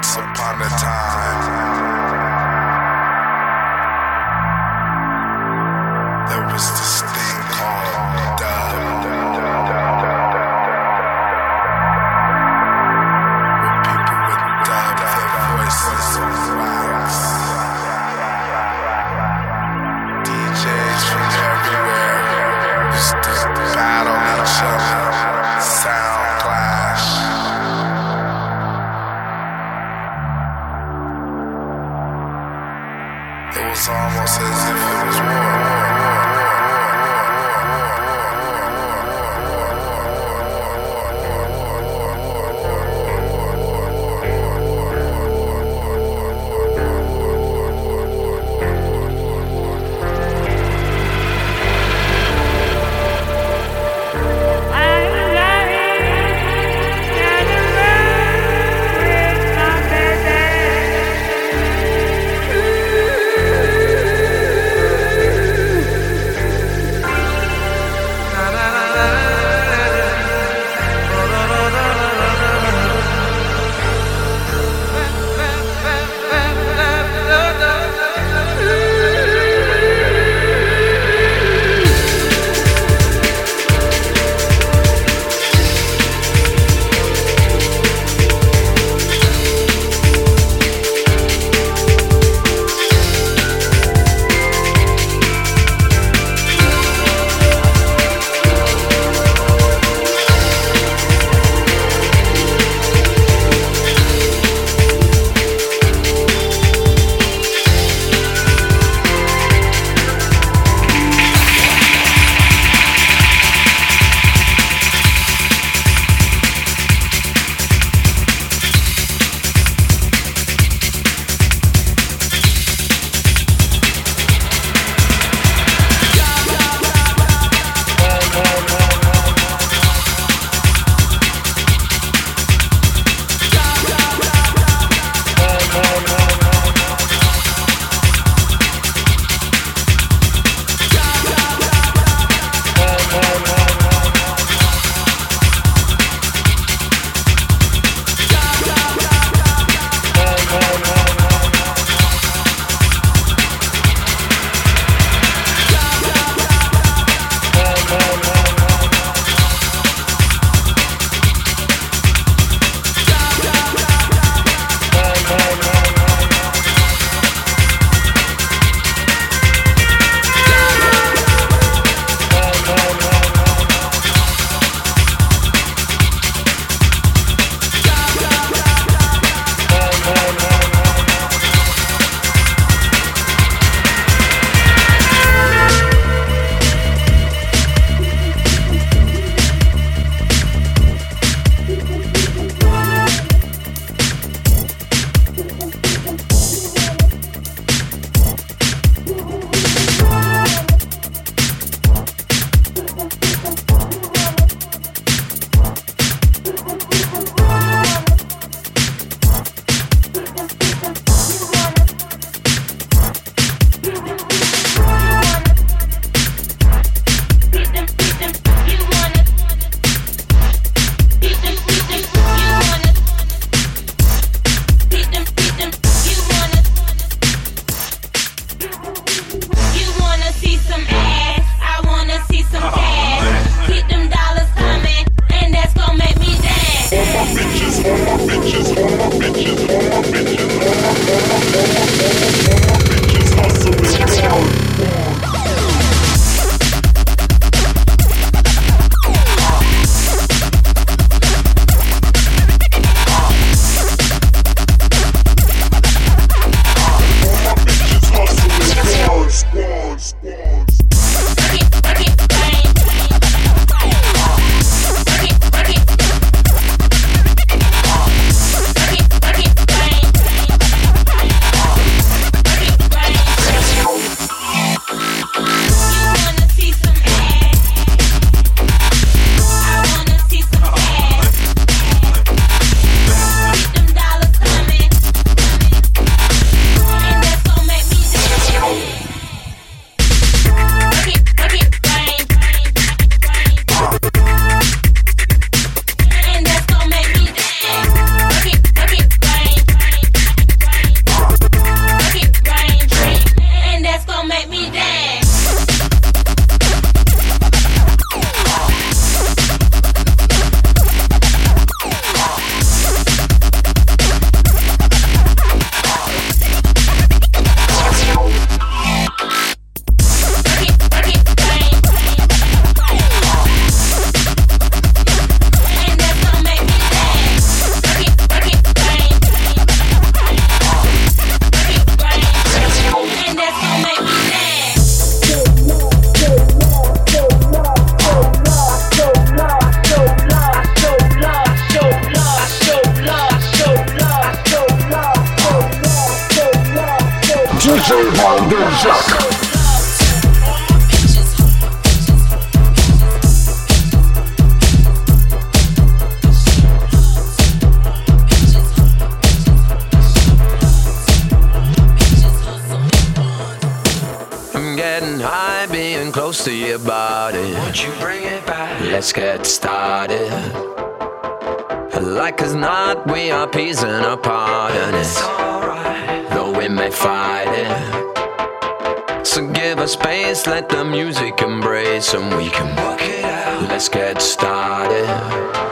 Once upon a time, to your body. Won't you bring it back? Let's get started. Like as not, we are apart, and it's alright. Though we may fight it. So give us space, let the music embrace, and we can work it out. Let's get started.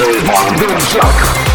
Silvan Dunsjak.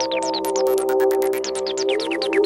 スピッツピッツピッツピッツピッツピッツ。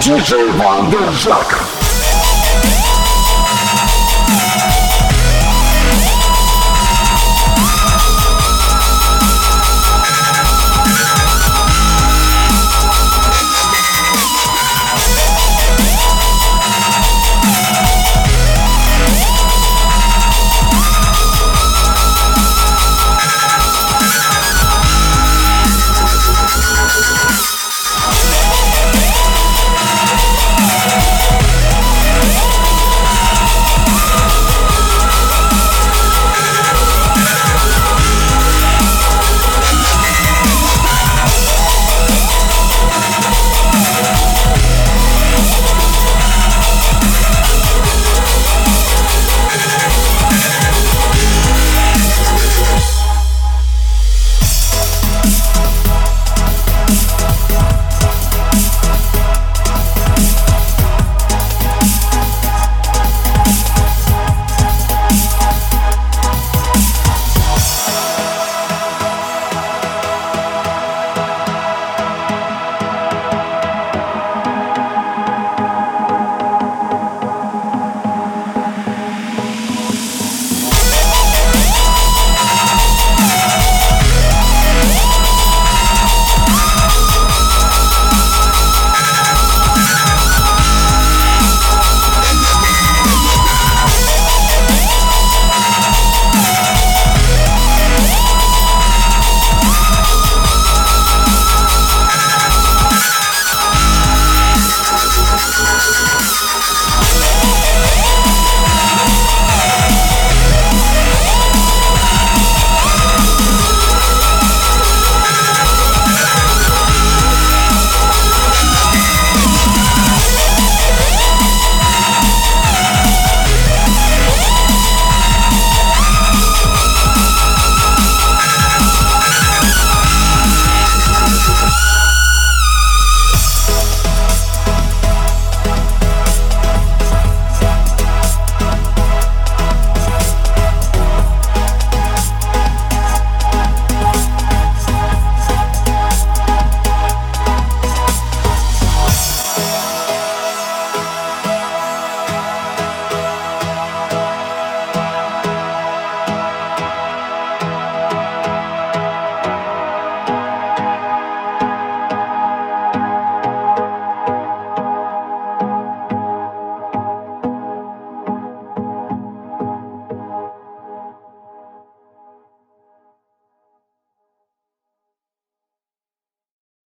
DJ Vanderjak.